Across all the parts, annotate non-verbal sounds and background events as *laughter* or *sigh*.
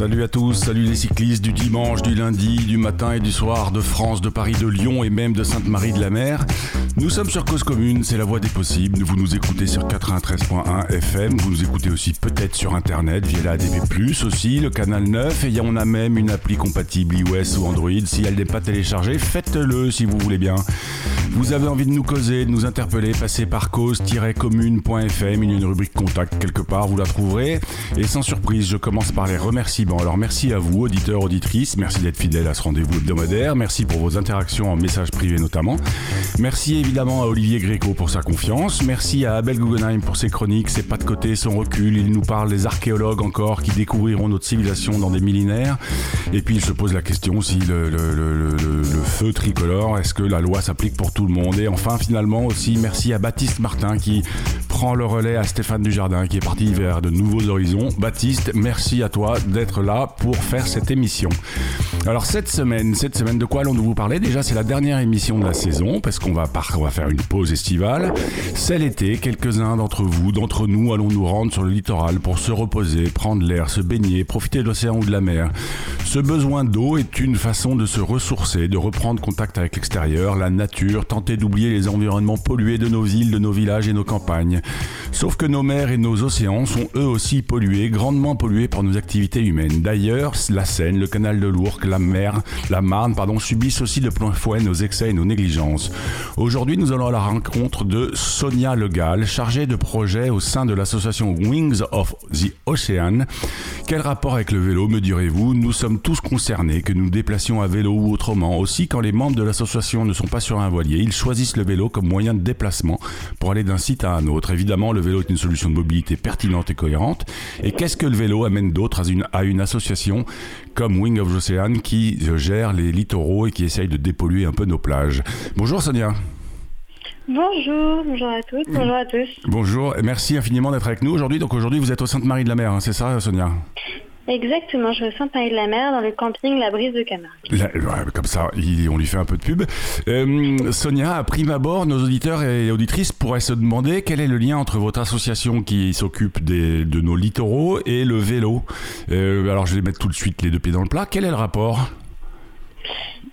Salut à tous, salut les cyclistes du dimanche, du lundi, du matin et du soir, de France, de Paris, de Lyon et même de Sainte-Marie-de-la-Mer. Nous sommes sur Cause Commune, c'est la voie des possibles. Vous nous écoutez sur 93.1 FM, vous nous écoutez aussi peut-être sur Internet via la ADB+, aussi, le canal 9, et on a même une appli compatible iOS ou Android. Si elle n'est pas téléchargée, faites-le si vous voulez bien. Vous avez envie de nous causer, de nous interpeller, passez par cause-commune.fm, il y a une rubrique contact quelque part, vous la trouverez. Et sans surprise, je commence par les remerciements. Alors merci à vous, auditeurs, auditrices, merci d'être fidèles à ce rendez-vous hebdomadaire, merci pour vos interactions en message privé notamment. Merci évidemment à Olivier Gréco pour sa confiance, merci à Abel Guggenheim pour ses chroniques, ses pas de côté, son recul, il nous parle des archéologues encore qui découvriront notre civilisation dans des millénaires. Et puis il se pose la question si le feu tricolore, est-ce que la loi s'applique pour tout le monde. Et enfin finalement aussi merci à Baptiste Martin qui prend le relais à Stéphane Dujardin qui est parti vers de nouveaux horizons. Baptiste, merci à toi d'être là pour faire cette émission. Alors cette semaine, cette semaine de quoi allons-nous vous parler? Déjà c'est la dernière émission de la saison parce qu'on va, va faire une pause estivale. C'est l'été, quelques-uns d'entre vous, d'entre nous allons nous rendre sur le littoral pour se reposer, prendre l'air, se baigner, profiter de l'océan ou de la mer. Ce besoin d'eau est une façon de se ressourcer, de reprendre contact avec l'extérieur, la nature, tenter d'oublier les environnements pollués de nos villes, de nos villages et nos campagnes. Sauf que nos mers et nos océans sont eux aussi pollués, grandement pollués par nos activités humaines. D'ailleurs, la Seine, le canal de l'Ourcq, la mer, la Marne, pardon, subissent aussi de plein fouet nos excès et nos négligences. Aujourd'hui, nous allons à la rencontre de Sonia Legal, chargée de projet au sein de l'association Wings of the Ocean. Quel rapport avec le vélo, me direz-vous? Nous sommes tous concernés, que nous déplacions à vélo ou autrement. Aussi, quand les membres de l'association ne sont pas sur un voilier, ils choisissent le vélo comme moyen de déplacement pour aller d'un site à un autre. Évidemment, le vélo est une solution de mobilité pertinente et cohérente. Et qu'est-ce que le vélo amène d'autre à une, à une association comme Wing of the Ocean qui euh, gère les littoraux et qui essaye de dépolluer un peu nos plages? Bonjour Sonia. Bonjour, bonjour à toutes, bonjour à tous. Bonjour, et merci infiniment d'être avec nous aujourd'hui. Donc aujourd'hui, vous êtes au Sainte-Marie-de-la-Mer, hein, c'est ça, Sonia? Exactement, je me sens Paris de la Mer dans le camping La Brise de Camargue. Comme ça, on lui fait un peu de pub. Euh, Sonia, à prime abord, nos auditeurs et auditrices pourraient se demander quel est le lien entre votre association qui s'occupe de nos littoraux et le vélo. Euh, alors, je vais mettre tout de suite les deux pieds dans le plat. Quel est le rapport?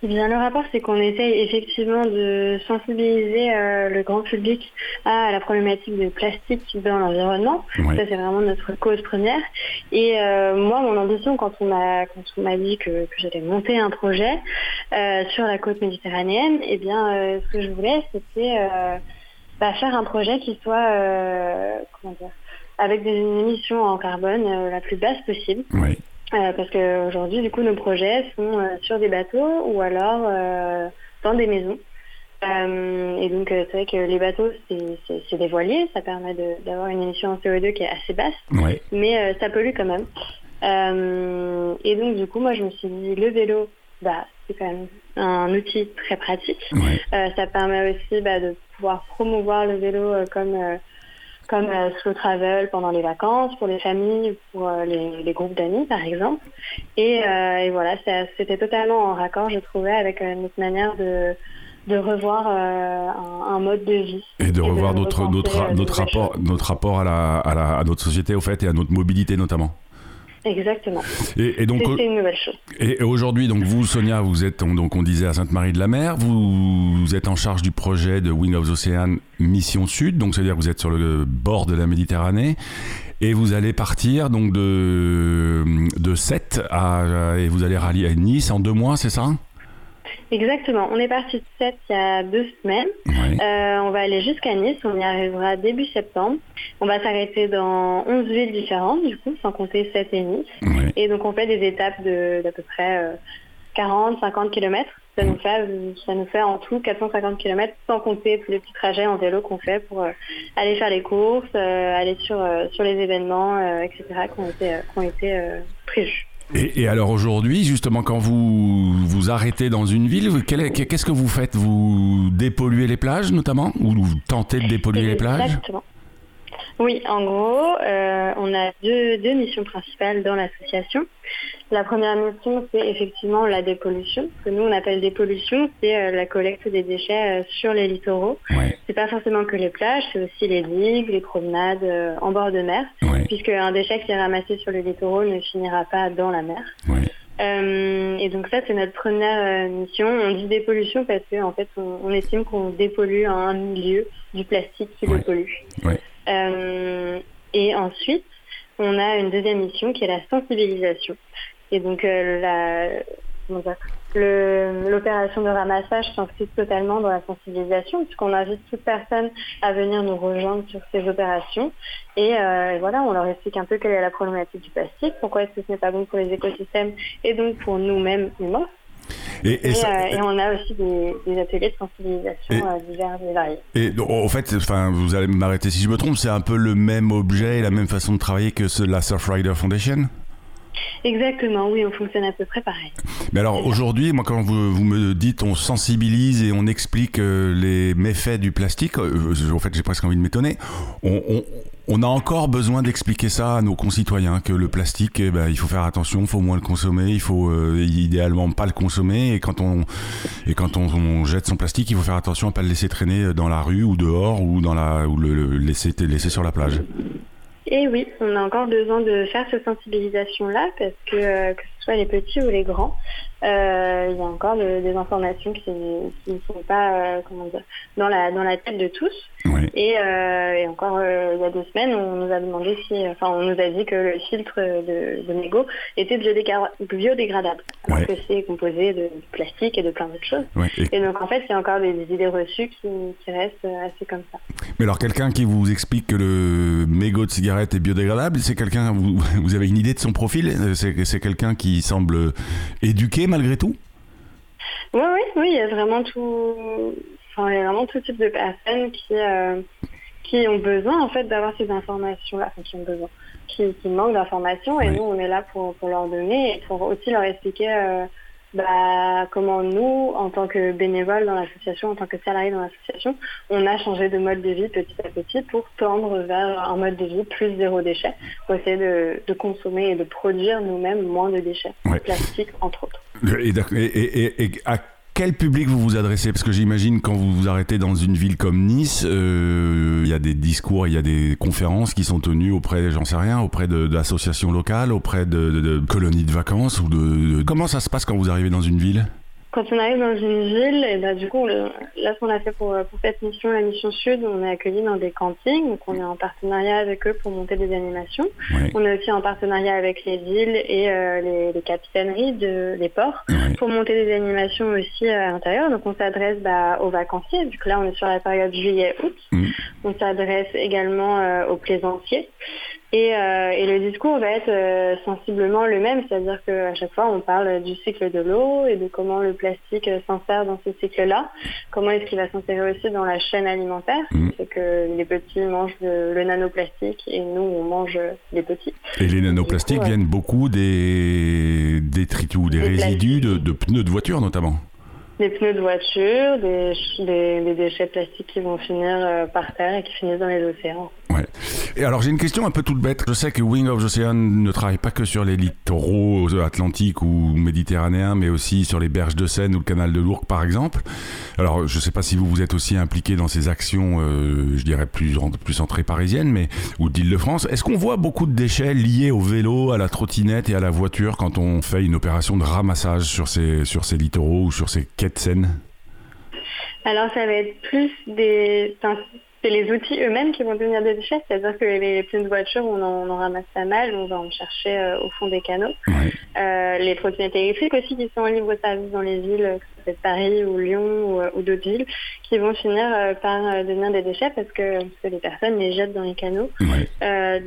Eh bien, le rapport, c'est qu'on essaye effectivement de sensibiliser euh, le grand public à la problématique de plastique dans l'environnement. Ouais. Ça, c'est vraiment notre cause première. Et euh, moi, mon ambition, quand on m'a quand on m'a dit que, que j'allais monter un projet euh, sur la côte méditerranéenne, eh bien, ce que je voulais, c'était bah, faire un projet qui soit, comment dire, avec des émissions en carbone la plus basse possible. Euh, parce qu'aujourd'hui, du coup, nos projets sont euh, sur des bateaux ou alors euh, dans des maisons. Euh, et donc, euh, c'est vrai que les bateaux, c'est- des voiliers, ça permet d'avoir une émission en CO2 qui est assez basse, Ouais. mais euh, ça pollue quand même. Euh, et donc, du coup, moi, je me suis dit, le vélo, bah, c'est quand même un outil très pratique. Ouais. Euh, ça permet aussi bah, de pouvoir promouvoir le vélo euh, comme, euh, comme euh, slow travel pendant les vacances, pour les familles, pour euh, les, les groupes d'amis par exemple. Et, euh, et voilà, c'était totalement en raccord, je trouvais, avec euh, notre manière de, de revoir euh, un, un mode de vie. Et de revoir de notre, notre, notre, rapport, notre rapport à, la, à, la- à notre société, au fait, et à notre mobilité notamment. Exactement. Et, et donc, C'était une nouvelle chose. Et aujourd'hui, donc vous, Sonia, vous êtes, on- donc on disait à Sainte-Marie-de-la-Mer, vous, vous êtes en charge du projet de Wing of the Ocean Mission Sud, donc c'est-à-dire que vous êtes sur le bord de la Méditerranée, et vous allez partir donc de de Sète à et vous allez rallier à Nice en deux mois, c'est ça? Exactement. On est parti de 7 il y a deux semaines. Euh, on va aller jusqu'à Nice, on y arrivera début septembre. On va s'arrêter dans 11 villes différentes, du coup, sans compter 7 et Nice. Et donc on fait des étapes de d'à peu près 40-50 km Ça nous fait, ça nous fait en tout 450 km sans compter tous les petits trajets en vélo qu'on fait pour aller faire les courses, aller sur, sur les événements, etc. qui ont été, qui ont été prévus. Et, alors aujourd'hui, justement, quand vous vous arrêtez dans une ville, qu'est-ce que vous faites? Vous dépolluez les plages notamment? Ou vous tentez de dépolluer les plages? Oui, en gros, euh, on a deux, deux, missions principales dans l'association. La première mission, c'est effectivement la dépollution. Ce que nous, on appelle dépollution, c'est euh, la collecte des déchets euh, sur les littoraux. Ouais. C'est pas forcément que les plages, c'est aussi les digues, les promenades en bord de mer, puisque un déchet qui est ramassé sur les littoraux ne finira pas dans la mer. et donc ça, c'est notre première mission. On dit dépollution parce qu'en en fait, on, estime qu'on dépollue un milieu du plastique qui le pollue. Euh, et ensuite, on a une deuxième mission qui est la sensibilisation. Et donc, euh, l'opération de ramassage s'inscrit totalement dans la sensibilisation puisqu'on invite toute personne à venir nous rejoindre sur ces opérations. Et, euh, voilà, on leur explique un peu quelle est la problématique du plastique, pourquoi est-ce que ce n'est pas bon pour les écosystèmes et donc pour nous-mêmes humains. Et, et, et, on a aussi des, ateliers de sensibilisation euh, divers et variés. Et au fait, enfin, vous allez m'arrêter si je me trompe, c'est un peu le même objet et la même façon de travailler que la Surfrider Foundation? Exactement, oui, on fonctionne à peu près pareil. Mais alors aujourd'hui, moi quand vous, vous, me dites on sensibilise et on explique euh, les méfaits du plastique, euh, en fait j'ai presque envie de m'étonner, on, on, on, a encore besoin d'expliquer ça à nos concitoyens, que le plastique, eh ben, il faut faire attention, il faut moins le consommer, il faut euh, idéalement pas le consommer, et quand, on, et quand on, jette son plastique, il faut faire attention à pas le laisser traîner dans la rue ou dehors ou, dans la, ou le, laisser, laisser sur la plage. Et oui, on a encore besoin de faire cette sensibilisation-là parce que, euh, soit les petits ou les grands, euh, il y a encore des informations qui, ne sont pas euh, comment dire, dans, la, dans la tête de tous. Et, et, encore il y a deux semaines, on nous a demandé si, enfin, on nous a dit que le filtre de, de mégot était biodégradable, alors que c'est composé de plastique et de plein d'autres choses. Et... donc en fait, il y a encore des, idées reçues qui, qui, restent assez comme ça. Mais alors quelqu'un qui vous explique que le mégot de cigarette est biodégradable, c'est quelqu'un, vous, vous avez une idée de son profil? C'est quelqu'un qui semble éduqué malgré tout Oui, oui, oui, il y a vraiment tout, enfin, il y a vraiment tout type de personnes qui, euh, qui ont besoin en fait d'avoir ces informations-là, enfin, qui ont besoin, qui, manquent d'informations et nous on est là pour, pour, leur donner et pour aussi leur expliquer euh, bah, comment nous, en tant que bénévoles dans l'association, en tant que salariés dans l'association, on a changé de mode de vie petit à petit pour tendre vers un mode de vie plus zéro déchet, pour essayer de, consommer et de produire nous-mêmes moins de déchets, plastiques entre autres. Et, à quel public vous vous adressez? Parce que j'imagine quand vous vous arrêtez dans une ville comme Nice, euh, il y a des discours, il y a des conférences qui sont tenues auprès, j'en sais rien, auprès d'associations locales, auprès de, colonies de vacances ou de, Comment ça se passe quand vous arrivez dans une ville? Quand on arrive dans une ville, et ben, du coup, là, ce qu'on a fait pour, pour, cette mission, la mission Sud, on est accueilli dans des campings, donc on est en partenariat avec eux pour monter des animations. On est aussi en partenariat avec les villes et euh, les, les, capitaineries de, des ports pour monter des animations aussi à l'intérieur. Donc on s'adresse bah, aux vacanciers, vu que là on est sur la période juillet-août. Mm. On s'adresse également euh, aux plaisanciers. Et, euh, et, le discours va être euh, sensiblement le même, c'est-à-dire qu'à chaque fois on parle du cycle de l'eau et de comment le plastique euh, s'insère dans ce cycle-là, comment est-ce qu'il va s'insérer aussi dans la chaîne alimentaire, mmh. c'est que les petits mangent le nanoplastique et nous on mange les petits. Et les nanoplastiques viennent beaucoup des détritus ou des, résidus de, de pneus de voiture notamment des pneus de voiture, des, déchets plastiques qui vont finir euh, par terre et qui finissent dans les océans. Ouais. Et alors j'ai une question un peu toute bête. Je sais que Wing of the Ocean ne travaille pas que sur les littoraux atlantiques ou méditerranéens, mais aussi sur les berges de Seine ou le canal de l'Ourcq par exemple. Alors je ne sais pas si vous vous êtes aussi impliqué dans ces actions, euh, je dirais plus, plus entrées parisiennes, mais ou d'Île-de-France. Est-ce qu'on voit beaucoup de déchets liés au vélo, à la trottinette et à la voiture quand on fait une opération de ramassage sur ces, sur ces littoraux ou sur ces quais Seine alors ça va être plus des c'est les outils eux-mêmes qui vont devenir des déchets, c'est-à-dire que les pneus de voiture, on en, ramasse pas mal, on va en chercher euh, au fond des canaux. Euh, les trottinettes électriques aussi qui sont en libre service dans les villes, que ce soit Paris ou Lyon ou, d'autres villes, qui vont finir euh, par devenir des déchets parce que, les personnes les jettent dans les canaux.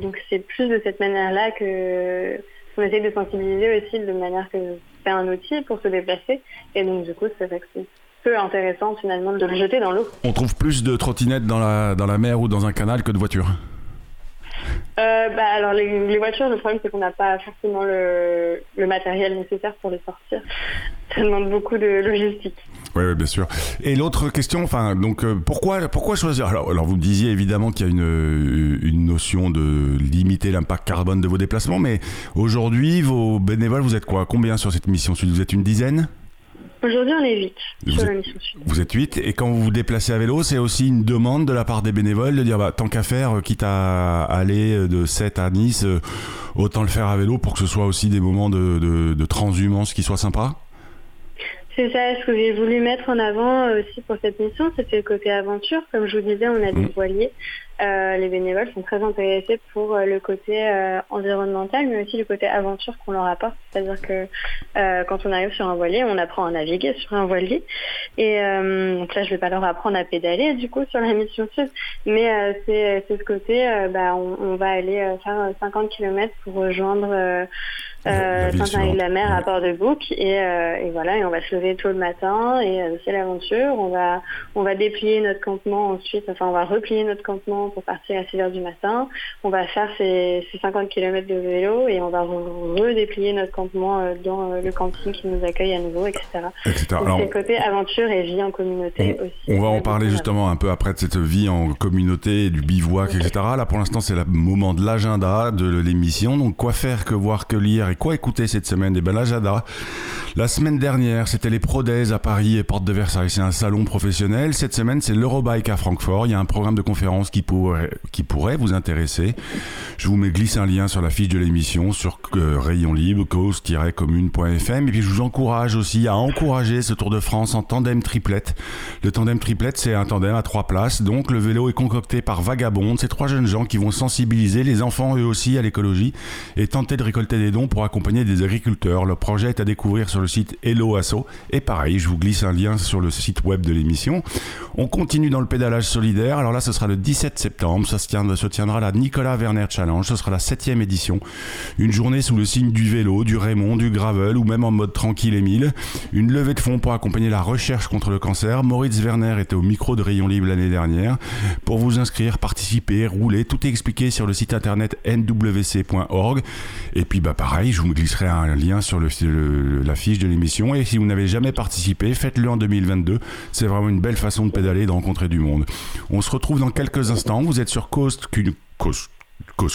donc c'est plus de cette manière-là que qu'on essaie de sensibiliser aussi de manière que c'est un outil pour se déplacer. Et donc, du coup, c'est vrai que peu intéressant finalement de le jeter dans l'eau. On trouve plus de trottinettes dans la, dans la mer ou dans un canal que de voitures euh, bah, alors les, voitures, le problème c'est qu'on n'a pas forcément le, matériel nécessaire pour les sortir. Ça demande beaucoup de logistique. Oui, bien sûr. Et l'autre question, enfin, donc euh, pourquoi, pourquoi choisir? Alors, alors, vous me disiez évidemment qu'il y a une, une notion de limiter l'impact carbone de vos déplacements, mais aujourd'hui, vos bénévoles, vous êtes quoi? Combien sur cette mission? Vous êtes une dizaine? Aujourd'hui, on est 8 vous sur la mission Vous êtes 8 et quand vous vous déplacez à vélo, c'est aussi une demande de la part des bénévoles de dire bah, tant qu'à faire, euh, quitte à aller de 7 à Nice, euh, autant le faire à vélo pour que ce soit aussi des moments de, de, de transhumance qui soient sympas c'est ça, ce que j'ai voulu mettre en avant euh, aussi pour cette mission, c'était le côté aventure. Comme je vous disais, on a des mm. voiliers. Euh, les bénévoles sont très intéressés pour euh, le côté environnemental, mais aussi le côté aventure qu'on leur apporte. C'est-à-dire que quand on arrive sur un voilier, on apprend à naviguer sur un voilier. Et donc là, je vais pas leur apprendre à pédaler du coup sur la mission sud, mais c'est ce côté, bah, on, on, va aller faire 50 km pour rejoindre euh, Saint-Marie-de-la-Mer à Port-de-Bouc et, euh, et, voilà et on va se lever tôt le matin et euh, c'est l'aventure. On va on va déplier notre campement ensuite. Enfin on va replier notre campement pour partir à 6 heures du matin on va faire ces, ces 50 km de vélo et on va redéplier notre campement euh, dans le camping qui nous accueille à nouveau etc, etc. Donc, le côté aventure et vie en communauté on, aussi on va en parler justement un peu après de cette vie en communauté du bivouac etc là pour l'instant c'est le moment de l'agenda de l'émission donc quoi faire que voir que lire quoi écouter cette semaine? Eh ben l'agenda. La semaine dernière, c'était les Prodays à Paris et Porte de Versailles. C'est un salon professionnel. Cette semaine, c'est l'Eurobike à Francfort. Il y a un programme de conférence qui qui pourrait vous intéresser. Je vous mets glisse un lien sur la fiche de l'émission sur euh, Rayon Libre, cause-commune.fm. Et puis, je vous encourage aussi à encourager ce Tour de France en tandem triplette. Le tandem triplette, c'est un tandem à trois places. Donc, le vélo est concocté par Vagabonde. C'est trois jeunes gens qui vont sensibiliser les enfants eux aussi à l'écologie et tenter de récolter des dons pour accompagner des agriculteurs. Le projet est à découvrir sur le site Hello Asso. Et pareil, je vous glisse un lien sur le site web de l'émission. On continue dans le pédalage solidaire. Alors là, ce sera le 17 septembre. Ça se, tiendra la Nicolas Werner Challenge. Ce sera la septième édition. Une journée sous le signe du vélo, du Raymond, du gravel ou même en mode tranquille et mille. Une levée de fonds pour accompagner la recherche contre le cancer. Moritz Werner était au micro de Rayon Libre l'année dernière. Pour vous inscrire, participer, rouler, tout est expliqué sur le site internet nwc.org. Et puis bah pareil, je vous glisserai un lien sur la fiche de l'émission. Et si vous n'avez jamais participé, faites-le en 2022. C'est vraiment une belle façon de pédaler, de rencontrer du monde. On se retrouve dans quelques instants. Vous êtes sur Cause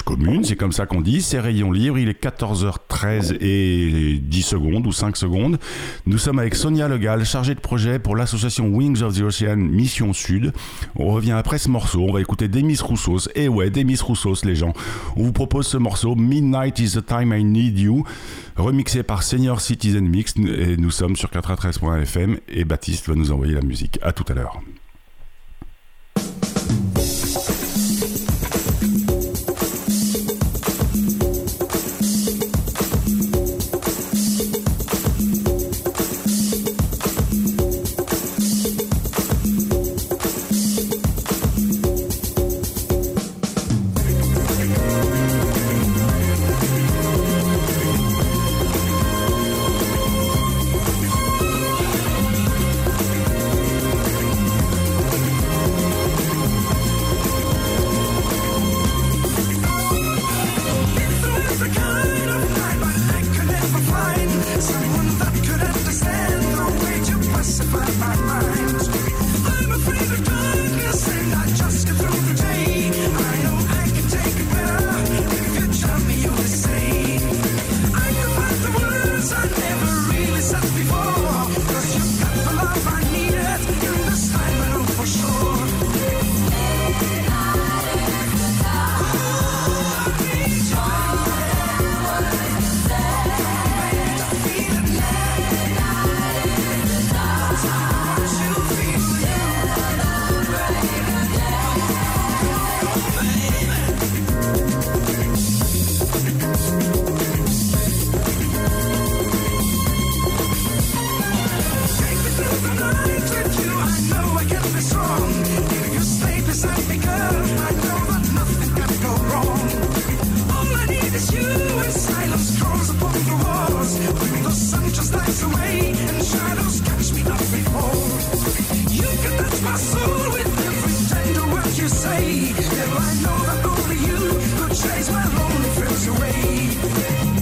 commune, c'est comme ça qu'on dit, c'est Rayon Libre, il est 14h13 et 10 secondes ou 5 secondes. Nous sommes avec Sonia Legal, chargée de projet pour l'association Wings of the Ocean Mission Sud. On revient après ce morceau, on va écouter Demis Roussos, et ouais, Demis Roussos les gens. On vous propose ce morceau, Midnight is the time I need you, remixé par Senior Citizen Mix, et nous sommes sur 93.fm, et Baptiste va nous envoyer la musique. À tout à l'heure. place where lonely fades away.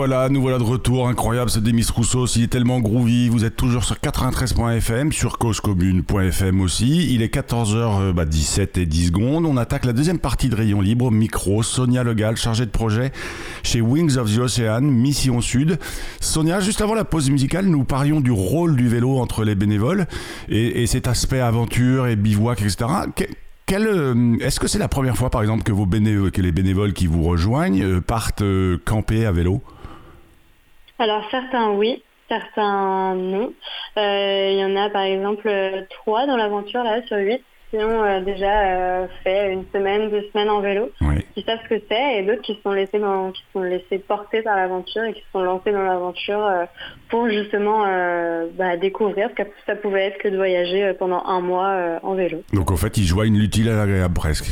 Voilà, nous voilà de retour. Incroyable ce Demis Rousseau. S'il est tellement groovy, vous êtes toujours sur 93.fm, sur causecommune.fm aussi. Il est 14h17 bah, et 10 secondes. On attaque la deuxième partie de Rayon Libre. Micro, Sonia Legal, chargée de projet chez Wings of the Ocean, Mission Sud. Sonia, juste avant la pause musicale, nous parlions du rôle du vélo entre les bénévoles et, cet aspect aventure et bivouac, etc. Euh, est-ce que c'est la première fois, par exemple, que, les bénévoles qui vous rejoignent euh, partent euh, camper à vélo? Alors, certains oui, certains non. Il y en a, par exemple, trois dans l'aventure, là, sur huit qui ont euh, déjà euh, fait une semaine, deux semaines en vélo, qui savent ce que c'est, et d'autres qui se sont laissés dans, qui sont laissés porter par l'aventure et qui se sont lancés dans l'aventure euh, pour justement bah, découvrir ce que ça pouvait être que de voyager pendant un mois en vélo. Donc en fait, ils joignent l'utile à l'agréable presque.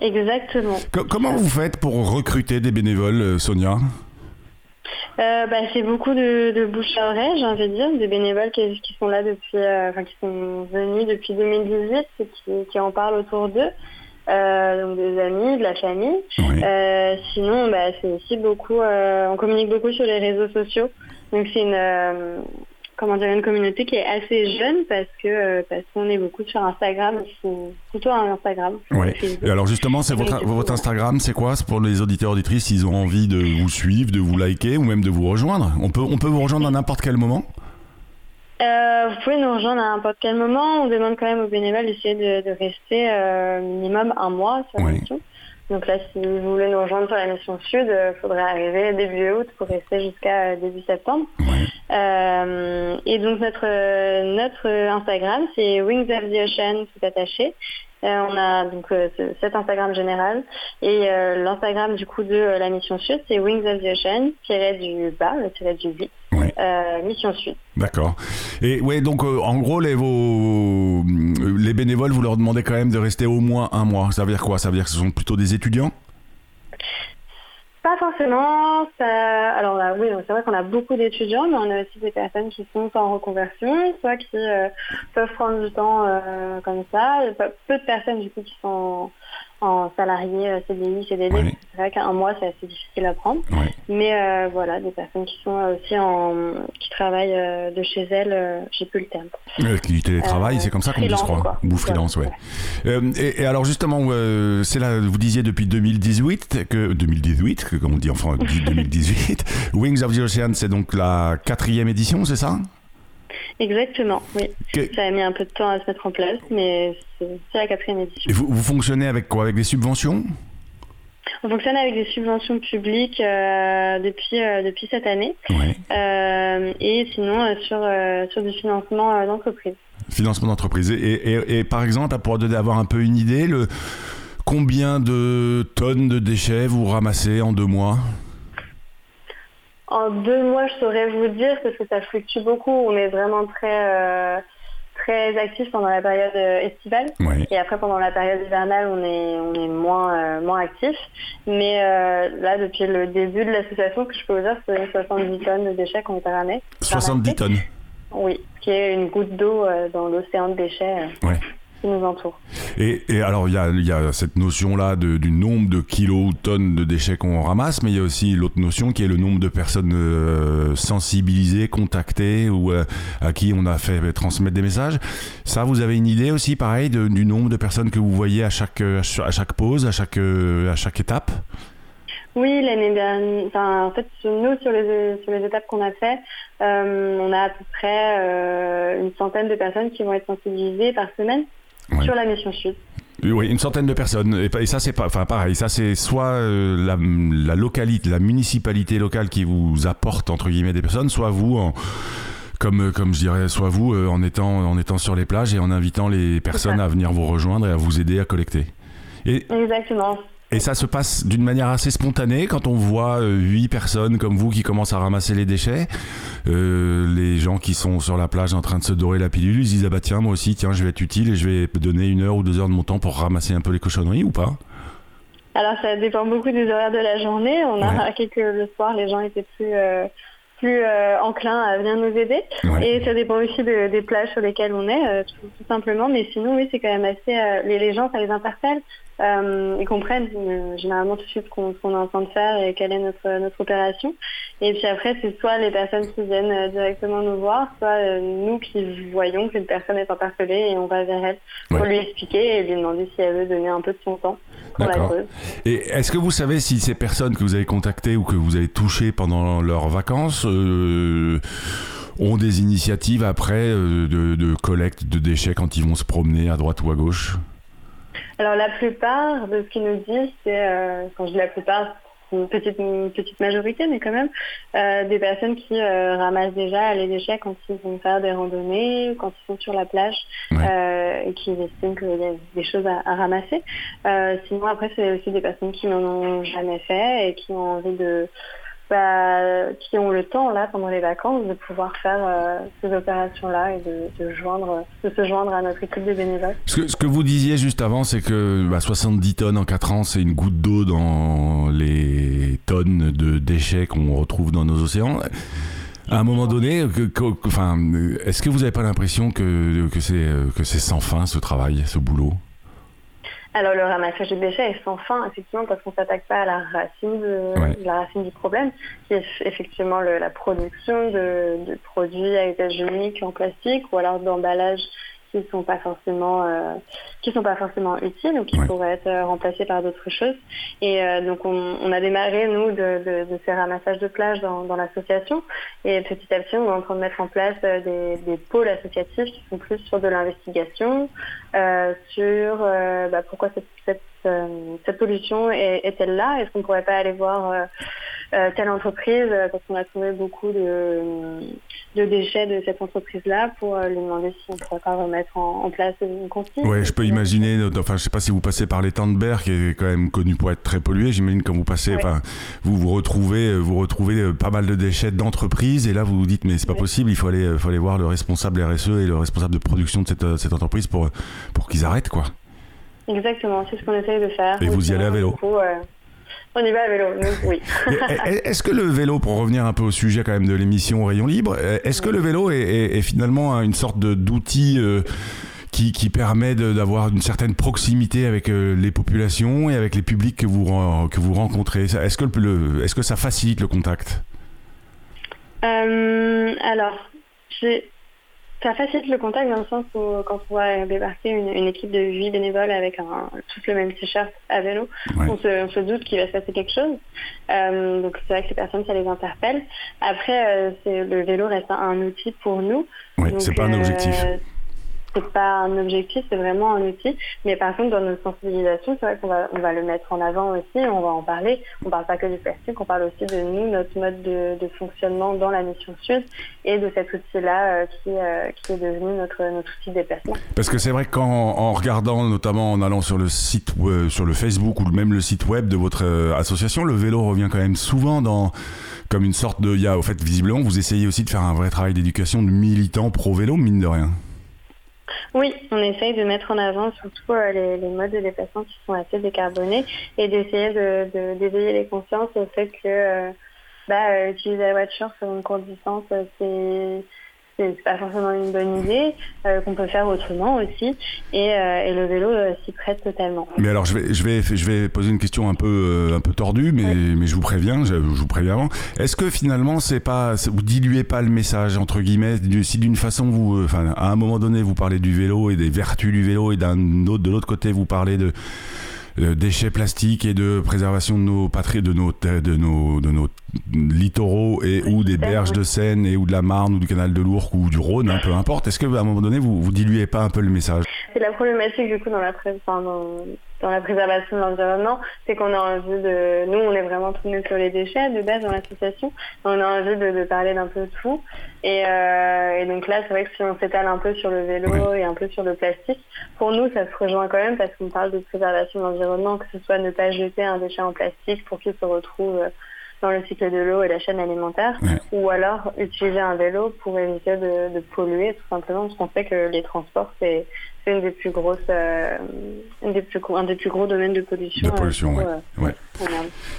Exactement. comment vous faites pour recruter des bénévoles, Sonia? Euh, bah, c'est beaucoup de, de, bouche à oreille, j'ai envie de dire, des bénévoles qui, sont là depuis, euh, enfin qui sont venus depuis 2018 et qui, qui en parlent autour d'eux. Euh, donc des amis, de la famille. sinon, bah, c'est aussi beaucoup, on communique beaucoup sur les réseaux sociaux. Donc c'est une, comment dire, une communauté qui est assez jeune parce que euh, parce qu'on est beaucoup sur Instagram, plutôt un Instagram. Oui. alors justement, c'est votre, votre Instagram, c'est quoi? C'est pour les auditeurs auditrices, s'ils ont envie de vous suivre, de vous liker ou même de vous rejoindre? On peut on peut vous rejoindre à n'importe quel moment? Euh, vous pouvez nous rejoindre à n'importe quel moment. On demande quand même aux bénévoles d'essayer de, rester euh, minimum un mois sur la mission. Donc là, si vous voulez nous rejoindre sur la mission sud, il faudrait arriver début août pour rester jusqu'à début septembre. Euh, et donc notre notre Instagram c'est Wings of the Ocean tout attaché. Euh, on a donc euh, cet Instagram général et l'Instagram du coup de la mission sud c'est Wings of the Ocean tiré du bas, tiré du 8. mission sud. D'accord. Et ouais, donc en gros, les, vos, les bénévoles, vous leur demandez quand même de rester au moins un mois. Ça veut dire quoi? Ça veut dire que ce sont plutôt des étudiants? Pas forcément. Alors oui, c'est vrai qu'on a beaucoup d'étudiants, mais on a aussi des personnes qui sont en reconversion, soit qui euh, peuvent prendre du temps euh, comme ça. Peu de personnes du coup qui sont en salarié euh, CDI, CDD. C'est vrai qu'un mois, c'est assez difficile à prendre. Mais euh, voilà, des personnes qui sont aussi en, qui travaillent euh, de chez elles, j'ai plus le terme. du télétravail, c'est comme ça qu'on dit, je crois. Ou freelance, ouais. Et, alors justement, c'est là, vous disiez depuis 2018 que 2018, que, comme on dit en France, 2018, *laughs* Wings of the Ocean, c'est donc la quatrième édition, c'est ça? Exactement, oui. Ça a mis un peu de temps à se mettre en place, mais c'est la quatrième édition. Vous, vous fonctionnez avec quoi? Avec des subventions? On fonctionne avec des subventions publiques euh, depuis, euh, depuis cette année. Euh, et sinon sur, sur du financement d'entreprise. Financement d'entreprise. Et, et, et, par exemple, pour avoir un peu une idée, le, combien de tonnes de déchets vous ramassez en deux mois? En deux mois, je saurais vous dire parce que ça fluctue beaucoup. On est vraiment très très actif pendant la période estivale. Et après, pendant la période hivernale, on est, on est moins, moins actif. Mais là, depuis le début de l'association, ce que je peux vous dire, c'est 70 tonnes de déchets qu'on ramenés. 70 tonnes Oui, qui est une goutte d'eau dans l'océan de déchets. Ouais nous entourent. Et, alors, il y a, cette notion-là du nombre de kilos ou tonnes de déchets qu'on ramasse, mais il y a aussi l'autre notion qui est le nombre de personnes euh, sensibilisées, contactées ou euh, à qui on a fait transmettre des messages. Ça, vous avez une idée aussi, pareil, du nombre de personnes que vous voyez à chaque, à chaque pause, à chaque, à chaque étape? Oui, l'année dernière, enfin, en fait, nous, sur les, sur les étapes qu'on a fait, euh, on a à peu près une centaine de personnes qui vont être sensibilisées par semaine sur la mission sud. Oui, une centaine de personnes. Et, ça, c'est pas, enfin, pareil. Ça, c'est soit euh, la, localité, la municipalité locale qui vous apporte entre guillemets des personnes, soit vous en, comme, comme je dirais, soit vous euh, en étant, en étant sur les plages et en invitant les personnes à venir vous rejoindre et à vous aider à collecter. Et, Exactement. Et ça se passe d'une manière assez spontanée quand on voit euh, huit personnes comme vous qui commencent à ramasser les déchets. Euh, les gens qui sont sur la plage en train de se dorer la pilule, ils disent ah bah tiens moi aussi tiens je vais être utile et je vais donner une heure ou deux heures de mon temps pour ramasser un peu les cochonneries ou pas? Alors ça dépend beaucoup des horaires de la journée. On a remarqué *laughs* que le soir les gens étaient plus euh, plus euh, enclin à venir nous aider. Et ça dépend aussi des plages sur lesquelles on est, tout, simplement. Mais sinon, oui, c'est quand même assez... Euh, les, gens, ça les interpelle. Ils comprennent généralement tout de suite ce qu'on est en train de faire et quelle est notre, notre opération. Et puis après, c'est soit les personnes qui viennent directement nous voir, soit nous qui voyons qu'une personne est interpellée et on va vers elle pour lui expliquer et lui demander si elle veut donner un peu de son temps pour la cause. Et est-ce que vous savez si ces personnes que vous avez contactées ou que vous avez touchées pendant leurs vacances euh, ont des initiatives après euh, de, collecte de déchets quand ils vont se promener à droite ou à gauche? Alors la plupart de ce qu'ils nous disent, c'est, euh, quand je dis la plupart, une petite, petite majorité, mais quand même, des personnes qui ramassent déjà les déchets quand ils vont faire des randonnées, quand ils sont sur la plage, et qui estiment qu'il y a des choses à, à ramasser. sinon, après, c'est aussi des personnes qui n'en ont jamais fait et qui ont envie de bah, qui ont le temps là pendant les vacances de pouvoir faire euh, ces opérations-là et de, joindre, de se joindre à notre équipe de bénévoles. Ce que, vous disiez juste avant, c'est que 70 bah, tonnes en 4 ans, c'est une goutte d'eau dans les tonnes de déchets qu'on retrouve dans nos océans. À un moment donné, enfin, est-ce que vous n'avez pas l'impression que, que c'est sans fin ce travail, ce boulot? Alors le ramassage de déchets est sans fin, effectivement, parce qu'on ne s'attaque pas à la racine, la racine du problème, qui est effectivement la production de, de produits à usage unique en plastique ou alors d'emballage qui sont pas forcément euh, qui sont pas forcément utiles ou qui pourraient être euh, remplacés par d'autres choses. Et euh, donc on, a démarré nous de, de, faire un massage de plage dans, l'association. Et petit à petit on est en train de mettre en place des, pôles associatifs qui sont plus sur de l'investigation, sur bah, pourquoi cette, cette, cette pollution est-elle là, est-ce qu'on pourrait pas aller voir euh, telle entreprise euh, parce qu'on a trouvé beaucoup de, déchets de cette entreprise-là pour euh, lui demander si on pourrait pas remettre en, place une consigne. Oui, je peux imaginer, enfin je sais pas si vous passez par l'étang de Berre qui est quand même connu pour être très pollué, j'imagine quand vous passez, enfin vous vous retrouvez, vous retrouvez pas mal de déchets d'entreprise et là vous vous dites mais c'est pas possible, il faut aller, faut aller voir le responsable RSE et le responsable de production de cette, cette entreprise pour, pour qu'ils arrêtent quoi. Exactement, c'est ce qu'on essaye de faire. Et vous y allez à vélo on y va à vélo, *laughs* oui. est-ce que le vélo, pour revenir un peu au sujet quand même de l'émission Rayon Libre, est-ce que le vélo est, finalement une sorte d'outil euh, qui, permet d'avoir une certaine proximité avec euh, les populations et avec les publics que vous, que vous rencontrez? Est-ce que, est -ce que ça facilite le contact? Euh, Alors, j'ai ça facilite le contact dans le sens où quand on voit débarquer une, équipe de huit bénévoles avec un, tous le même t-shirt à vélo, on, se, doute qu'il va se passer quelque chose. Euh, donc c'est vrai que ces personnes, ça les interpelle. Après, euh, le vélo reste un, outil pour nous. Oui, c'est pas un objectif. C'est pas un objectif, c'est vraiment un outil. Mais par contre, dans nos sensibilisations, c'est vrai qu'on va, le mettre en avant aussi, on va en parler. On parle pas que du plastique, on parle aussi de nous, notre mode de, fonctionnement dans la mission sud et de cet outil-là euh, qui, euh, qui, est devenu notre, notre outil de déplacement. Parce que c'est vrai qu'en en regardant, notamment en allant sur le site, sur le Facebook ou même le site web de votre euh, association, le vélo revient quand même souvent dans comme une sorte de. Il au fait, visiblement, vous essayez aussi de faire un vrai travail d'éducation de militants pro-vélo, mine de rien. Oui, on essaye de mettre en avant surtout euh, les, modes de déplacement qui sont assez décarbonés et d'essayer de, d'éveiller les consciences au fait que euh, bah, utiliser la voiture sur une courte distance, c'est c'est pas forcément une bonne idée, euh, qu'on peut faire autrement aussi, et, euh, le vélo euh, s'y prête totalement. Mais alors je vais, je vais, je vais poser une question un peu, un peu tordue, mais, mais je vous préviens, je, vous préviens avant. Est-ce que finalement c'est pas, vous diluez pas le message entre guillemets, si d'une façon vous, enfin à un moment donné vous parlez du vélo et des vertus du vélo, et d'un autre, de l'autre côté vous parlez de déchets plastiques et de préservation de nos patries, de nos, de nos, de nos littoraux et ou des berges de Seine et ou de la Marne ou du canal de l'Ourcq ou du Rhône, hein, peu importe. Est-ce que à un moment donné vous vous diluez pas un peu le message? C'est la problématique du coup dans la dans, la préservation de l'environnement, c'est qu'on a envie de, nous on est vraiment tournés sur les déchets de base dans l'association, on a envie de, parler d'un peu de tout. Euh, et, donc là c'est vrai que si on s'étale un peu sur le vélo et un peu sur le plastique, pour nous ça se rejoint quand même parce qu'on parle de préservation de l'environnement, que ce soit ne pas jeter un déchet en plastique pour qu'il se retrouve dans le cycle de l'eau et la chaîne alimentaire, ou alors utiliser un vélo pour éviter de, polluer tout simplement, parce qu'on sait que les transports, c'est une des plus grosses, euh, des plus, un des plus gros domaines de pollution. De pollution, euh, ouais.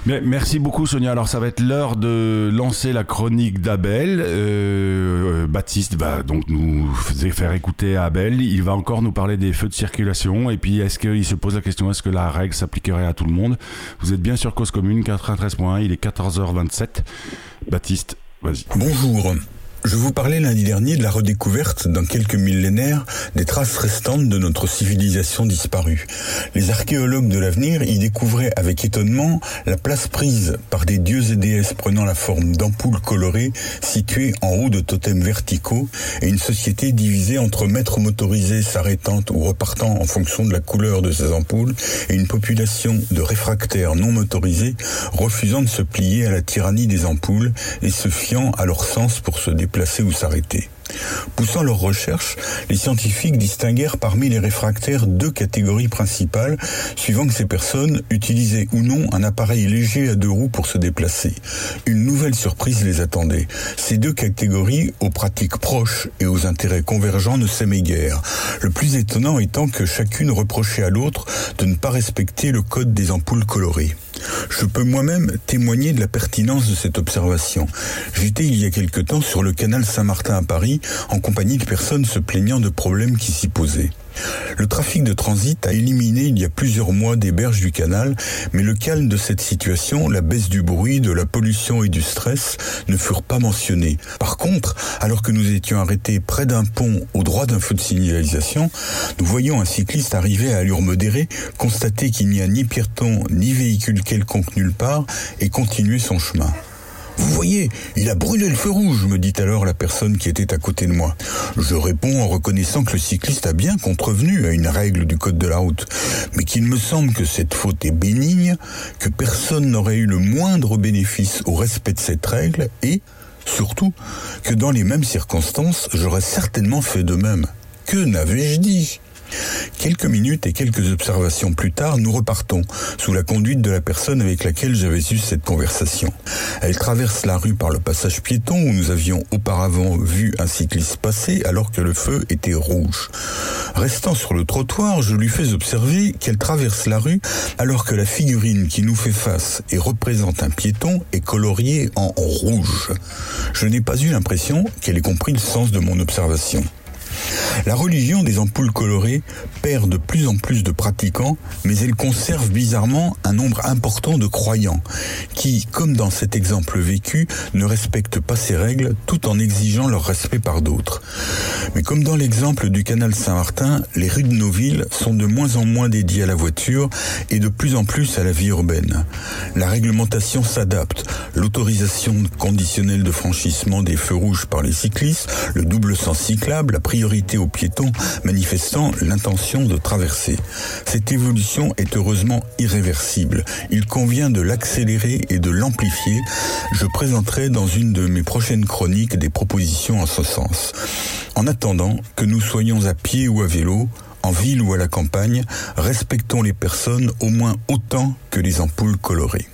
Mais, merci beaucoup Sonia. Alors ça va être l'heure de lancer la chronique d'Abel. Euh, Baptiste va donc nous faire écouter Abel. Il va encore nous parler des feux de circulation. Et puis est-ce qu'il se pose la question est-ce que la règle s'appliquerait à tout le monde? Vous êtes bien sur Cause Commune 93.1. Il est 14h27. Baptiste, vas-y. Bonjour. Je vous parlais lundi dernier de la redécouverte, dans quelques millénaires, des traces restantes de notre civilisation disparue. Les archéologues de l'avenir y découvraient avec étonnement la place prise par des dieux et déesses prenant la forme d'ampoules colorées situées en haut de totems verticaux et une société divisée entre maîtres motorisés s'arrêtant ou repartant en fonction de la couleur de ces ampoules et une population de réfractaires non motorisés refusant de se plier à la tyrannie des ampoules et se fiant à leur sens pour se déplacer ou s'arrêter. Poussant leurs recherches, les scientifiques distinguèrent parmi les réfractaires deux catégories principales, suivant que ces personnes utilisaient ou non un appareil léger à deux roues pour se déplacer. Une nouvelle surprise les attendait. Ces deux catégories, aux pratiques proches et aux intérêts convergents, ne s'aimaient guère. Le plus étonnant étant que chacune reprochait à l'autre de ne pas respecter le code des ampoules colorées. Je peux moi-même témoigner de la pertinence de cette observation. J'étais il y a quelque temps sur le canal Saint-Martin à Paris en compagnie de personnes se plaignant de problèmes qui s'y posaient. Le trafic de transit a éliminé il y a plusieurs mois des berges du canal, mais le calme de cette situation, la baisse du bruit, de la pollution et du stress ne furent pas mentionnés. Par contre, alors que nous étions arrêtés près d'un pont au droit d'un feu de signalisation, nous voyons un cycliste arriver à allure modérée, constater qu'il n'y a ni piéton ni véhicule quelconque nulle part et continuer son chemin. Vous voyez, il a brûlé le feu rouge, me dit alors la personne qui était à côté de moi. Je réponds en reconnaissant que le cycliste a bien contrevenu à une règle du code de la route, mais qu'il me semble que cette faute est bénigne, que personne n'aurait eu le moindre bénéfice au respect de cette règle et, surtout, que dans les mêmes circonstances, j'aurais certainement fait de même. Que n'avais-je dit? Quelques minutes et quelques observations plus tard, nous repartons, sous la conduite de la personne avec laquelle j'avais eu cette conversation. Elle traverse la rue par le passage piéton où nous avions auparavant vu un cycliste passer alors que le feu était rouge. Restant sur le trottoir, je lui fais observer qu'elle traverse la rue alors que la figurine qui nous fait face et représente un piéton est coloriée en rouge. Je n'ai pas eu l'impression qu'elle ait compris le sens de mon observation. La religion des ampoules colorées perd de plus en plus de pratiquants, mais elle conserve bizarrement un nombre important de croyants, qui, comme dans cet exemple vécu, ne respectent pas ces règles tout en exigeant leur respect par d'autres. Mais comme dans l'exemple du canal Saint-Martin, les rues de nos villes sont de moins en moins dédiées à la voiture et de plus en plus à la vie urbaine. La réglementation s'adapte, l'autorisation conditionnelle de franchissement des feux rouges par les cyclistes, le double sens cyclable, la priorité aux piétons manifestant l'intention de traverser. Cette évolution est heureusement irréversible. Il convient de l'accélérer et de l'amplifier. Je présenterai dans une de mes prochaines chroniques des propositions en ce sens. En attendant, que nous soyons à pied ou à vélo, en ville ou à la campagne, respectons les personnes au moins autant que les ampoules colorées.